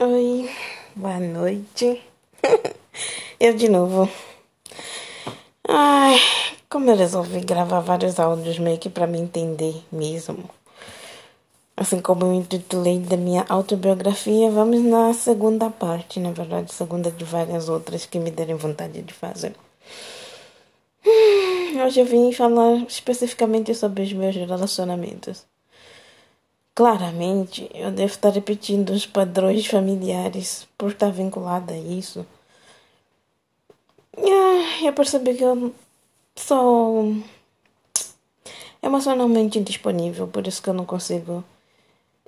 Oi, boa noite. Eu de novo. Ai, como eu resolvi gravar vários áudios meio que pra me entender mesmo. Assim como eu intitulei da minha autobiografia, vamos na segunda parte, na verdade, segunda de várias outras que me derem vontade de fazer. Hoje eu vim falar especificamente sobre os meus relacionamentos. Claramente, eu devo estar repetindo os padrões familiares por estar vinculada a isso. Ah, eu percebi que eu sou emocionalmente indisponível, por isso que eu não consigo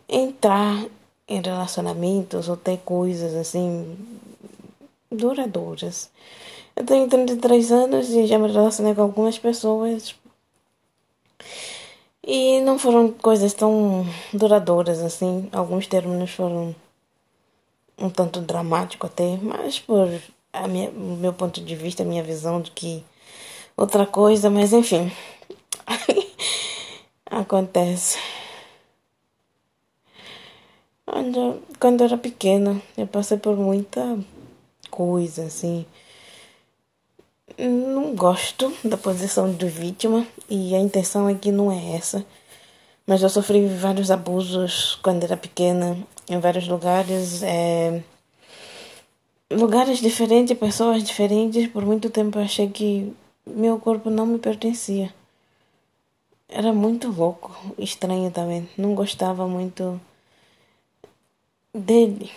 entrar em relacionamentos ou ter coisas assim duradouras. Eu tenho 33 anos e já me relacionei com algumas pessoas e não foram coisas tão duradouras assim. Alguns termos foram um tanto dramático até, mas por a minha, meu ponto de vista, a minha visão de que outra coisa, mas enfim. Acontece. Quando eu era pequena, eu passei por muita coisa, assim. Não gosto da posição de vítima e a intenção aqui não é essa. Mas eu sofri vários abusos quando era pequena, em vários lugares. É... Lugares diferentes, pessoas diferentes. Por muito tempo eu achei que meu corpo não me pertencia. Era muito louco, estranho também. Não gostava muito dele,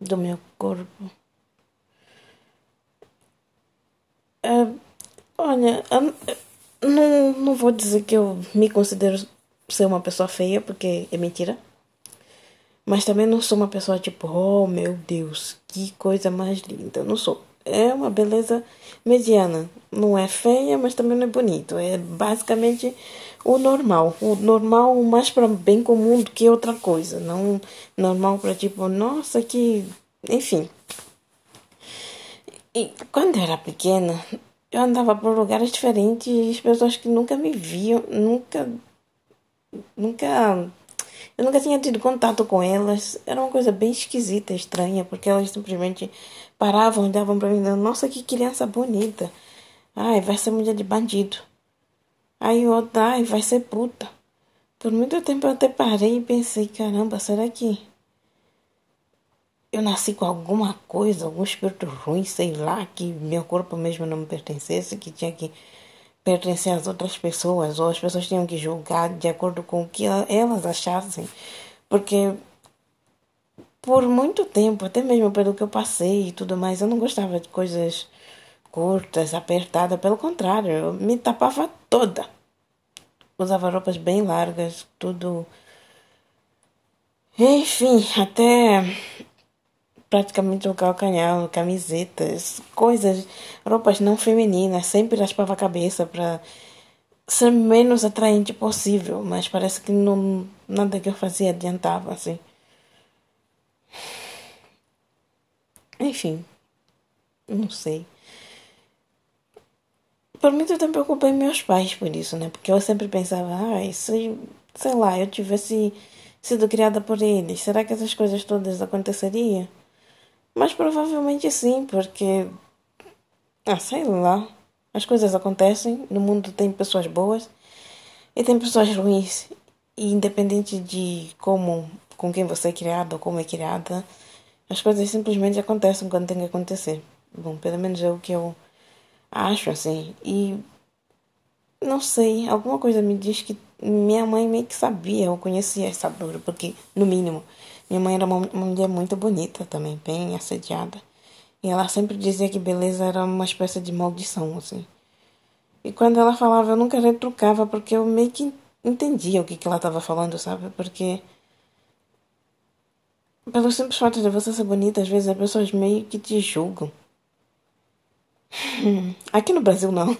do meu corpo. Uh, olha, não, não vou dizer que eu me considero ser uma pessoa feia, porque é mentira. Mas também não sou uma pessoa tipo, oh meu Deus, que coisa mais linda. Não sou. É uma beleza mediana. Não é feia, mas também não é bonito. É basicamente o normal. O normal mais para bem comum do que outra coisa. Não normal para tipo, nossa, que. Enfim. E quando eu era pequena, eu andava por lugares diferentes e as pessoas que nunca me viam, nunca. Nunca. Eu nunca tinha tido contato com elas. Era uma coisa bem esquisita, estranha, porque elas simplesmente paravam, olhavam para mim, dizendo: Nossa, que criança bonita. Ai, vai ser mulher de bandido. Aí outra, ai, vai ser puta. Por muito tempo eu até parei e pensei: Caramba, será que eu nasci com alguma coisa, algum espírito ruim, sei lá, que meu corpo mesmo não me pertencesse, que tinha que pertencer às outras pessoas, ou as pessoas tinham que julgar de acordo com o que elas achassem. Porque por muito tempo, até mesmo pelo que eu passei e tudo mais, eu não gostava de coisas curtas, apertadas, pelo contrário, eu me tapava toda. Usava roupas bem largas, tudo. Enfim, até praticamente o calcanhar, camisetas, coisas, roupas não femininas, sempre raspava a cabeça para ser menos atraente possível, mas parece que não, nada que eu fazia adiantava, assim. Enfim, não sei. Por muito tempo eu culpei meus pais por isso, né? Porque eu sempre pensava, ah, se, sei lá, eu tivesse sido criada por eles, será que essas coisas todas aconteceriam? Mas provavelmente sim, porque. Ah, sei lá. As coisas acontecem, no mundo tem pessoas boas e tem pessoas ruins. E independente de como, com quem você é criado ou como é criada, as coisas simplesmente acontecem quando tem que acontecer. Bom, pelo menos é o que eu acho assim. E não sei, alguma coisa me diz que minha mãe meio que sabia ou conhecia essa dor, porque, no mínimo, minha mãe era uma, mulher muito bonita também, bem assediada. E ela sempre dizia que beleza era uma espécie de maldição, assim. E quando ela falava, eu nunca retrucava, porque eu meio que entendia o que, que ela estava falando, sabe? Porque. Pelo simples fato de você ser bonita, às vezes as pessoas meio que te julgam. Aqui no Brasil, não.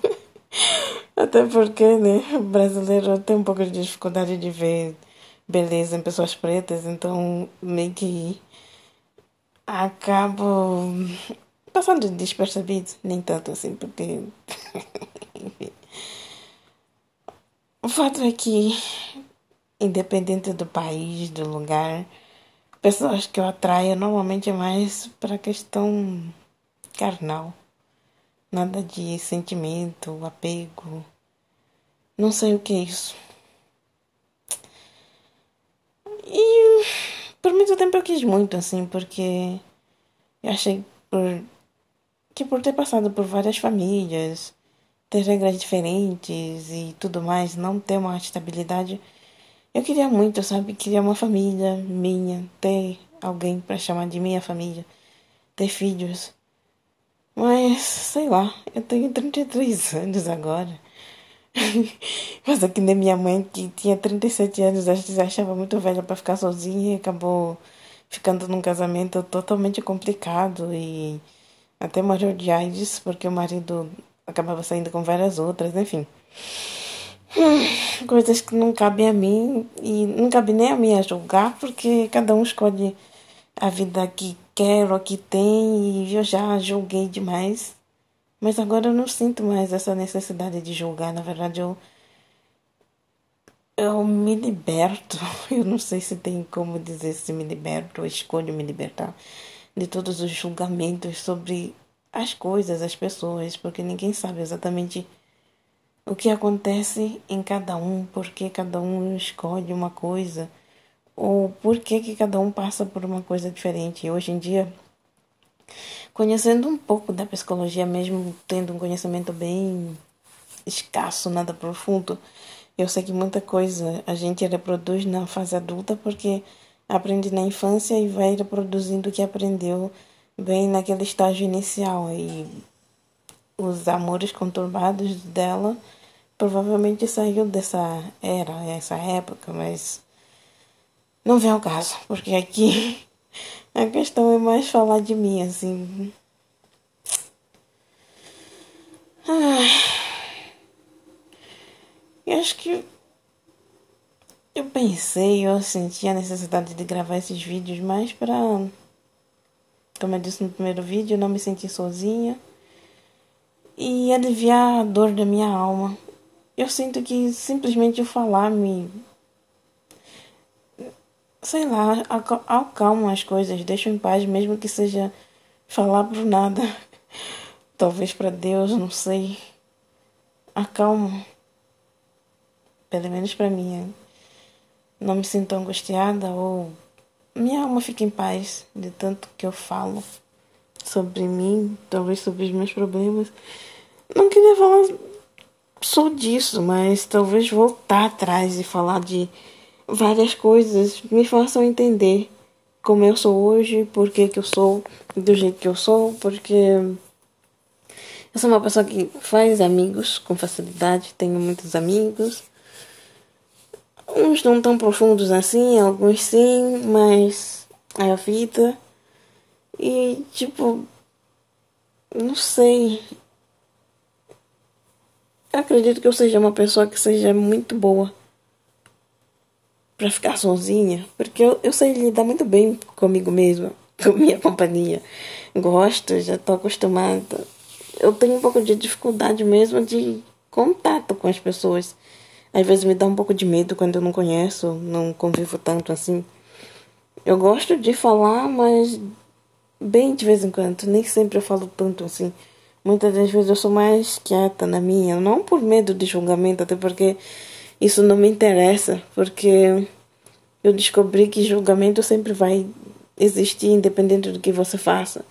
Até porque, né, o brasileiro tem um pouco de dificuldade de ver beleza em pessoas pretas, então meio que acabo passando despercebido, nem tanto assim, porque. o fato é que, independente do país, do lugar, pessoas que eu atraio normalmente é mais para questão carnal. Nada de sentimento, apego. Não sei o que é isso. E por muito tempo eu quis muito, assim, porque eu achei por, que por ter passado por várias famílias, ter regras diferentes e tudo mais, não ter uma estabilidade, eu queria muito, sabe? Queria uma família minha, ter alguém para chamar de minha família, ter filhos. Mas, sei lá, eu tenho 33 anos agora. Mas aqui nem minha mãe, que tinha 37 anos, achava muito velha para ficar sozinha e acabou ficando num casamento totalmente complicado e até morreu de AIDS porque o marido acabava saindo com várias outras, enfim. Coisas que não cabem a mim e não cabe nem a mim a julgar porque cada um escolhe a vida que quer ou que tem e eu já julguei demais. Mas agora eu não sinto mais essa necessidade de julgar. Na verdade, eu, eu me liberto. Eu não sei se tem como dizer se me liberto ou escolho me libertar de todos os julgamentos sobre as coisas, as pessoas, porque ninguém sabe exatamente o que acontece em cada um, porque cada um escolhe uma coisa ou por que, cada um passa por uma coisa diferente. Hoje em dia, conhecendo um pouco da psicologia, mesmo tendo um conhecimento bem escasso, nada profundo, eu sei que muita coisa a gente reproduz na fase adulta porque aprende na infância e vai reproduzindo o que aprendeu bem naquele estágio inicial. E os amores conturbados dela provavelmente saiu dessa era, essa época, mas não vem ao caso, porque aqui a questão é mais falar de mim, assim. Ai. Eu acho que eu pensei, eu senti a necessidade de gravar esses vídeos mais pra, como eu disse no primeiro vídeo, não me sentir sozinha e aliviar a dor da minha alma. Eu sinto que simplesmente falar me sei lá, acalmam as coisas, deixam em paz, mesmo que seja falar por nada. Talvez para Deus, não sei. Acalmam. Pelo menos para mim. Não me sinto angustiada ou minha alma fica em paz de tanto que eu falo sobre mim, talvez sobre os meus problemas. Não queria falar só disso, mas talvez voltar atrás e falar de várias coisas me façam entender como eu sou hoje, por que, eu sou do jeito que eu sou, porque eu sou uma pessoa que faz amigos com facilidade, tenho muitos amigos. Uns não tão profundos assim, alguns sim, mas é a vida. E tipo, não sei. Eu acredito que eu seja uma pessoa que seja muito boa para ficar sozinha, porque eu, eu sei lidar muito bem comigo mesma, com minha companhia. Gosto, já estou acostumada. Eu tenho um pouco de dificuldade mesmo de contato com as pessoas. Às vezes me dá um pouco de medo quando eu não conheço, não convivo tanto assim. Eu gosto de falar, mas bem de vez em quando. Nem sempre eu falo tanto assim. Muitas das vezes eu sou mais quieta na minha, não por medo de julgamento, até porque isso não me interessa, porque eu descobri que julgamento sempre vai existir, independente do que você faça.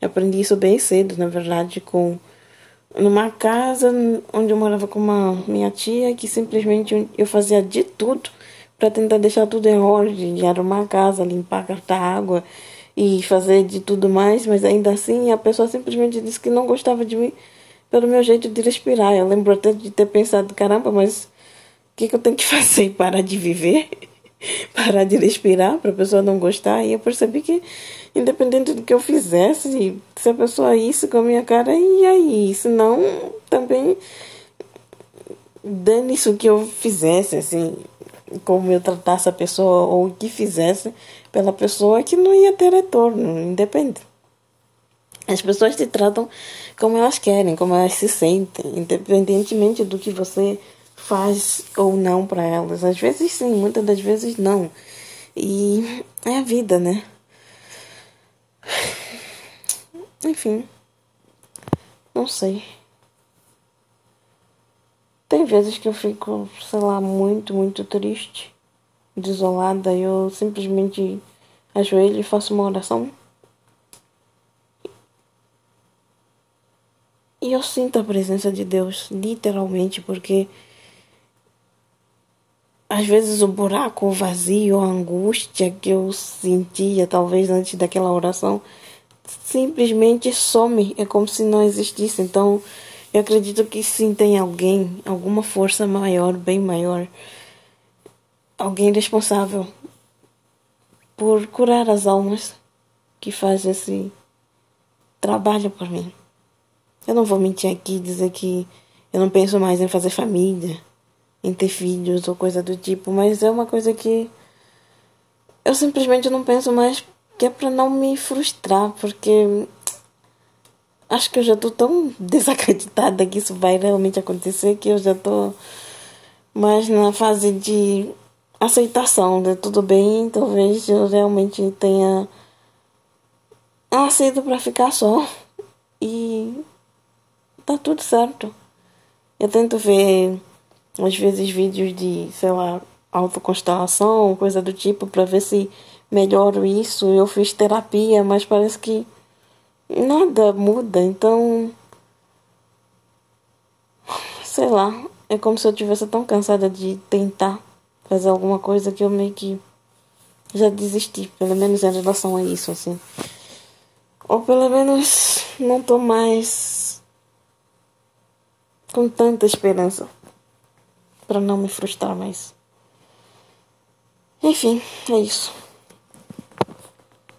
Eu aprendi isso bem cedo, na verdade, com numa casa onde eu morava com uma minha tia, que simplesmente eu fazia de tudo para tentar deixar tudo em ordem, de arrumar a casa, limpar, cartar água e fazer de tudo mais, mas ainda assim a pessoa simplesmente disse que não gostava de mim pelo meu jeito de respirar. Eu lembro até de ter pensado, caramba, mas que, que eu tenho que fazer? Parar de viver? Parar de respirar para a pessoa não gostar? E eu percebi que, independente do que eu fizesse, se a pessoa isso com a minha cara, e aí? Se não, também dane isso que eu fizesse, assim, como eu tratasse a pessoa ou o que fizesse pela pessoa que não ia ter retorno, independente. As pessoas te tratam como elas querem, como elas se sentem, independentemente do que você faz ou não para elas. Às vezes sim, muitas das vezes não. E é a vida, né? Enfim. Não sei. Tem vezes que eu fico, sei lá, muito, muito triste, desolada. Eu simplesmente ajoelho e faço uma oração. E eu sinto a presença de Deus, literalmente, porque às vezes o buraco, o vazio, a angústia que eu sentia, talvez antes daquela oração, simplesmente some. É como se não existisse. Então, eu acredito que sim, tem alguém, alguma força maior, bem maior, alguém responsável por curar as almas que faz esse trabalho por mim. Eu não vou mentir aqui e dizer que eu não penso mais em fazer família em ter filhos ou coisa do tipo, mas é uma coisa que eu simplesmente não penso mais que é para não me frustrar, porque acho que eu já estou tão desacreditada que isso vai realmente acontecer que eu já estou mais na fase de aceitação, de tudo bem, talvez eu realmente tenha nascido para ficar só e tá tudo certo. Eu tento ver às vezes vídeos de, sei lá, autoconstelação, coisa do tipo, para ver se melhoro isso. Eu fiz terapia, mas parece que nada muda, então. Sei lá, é como se eu tivesse tão cansada de tentar fazer alguma coisa que eu meio que já desisti, pelo menos em relação a isso, assim. Ou pelo menos não tô mais com tanta esperança para não me frustrar mais. Enfim, é isso.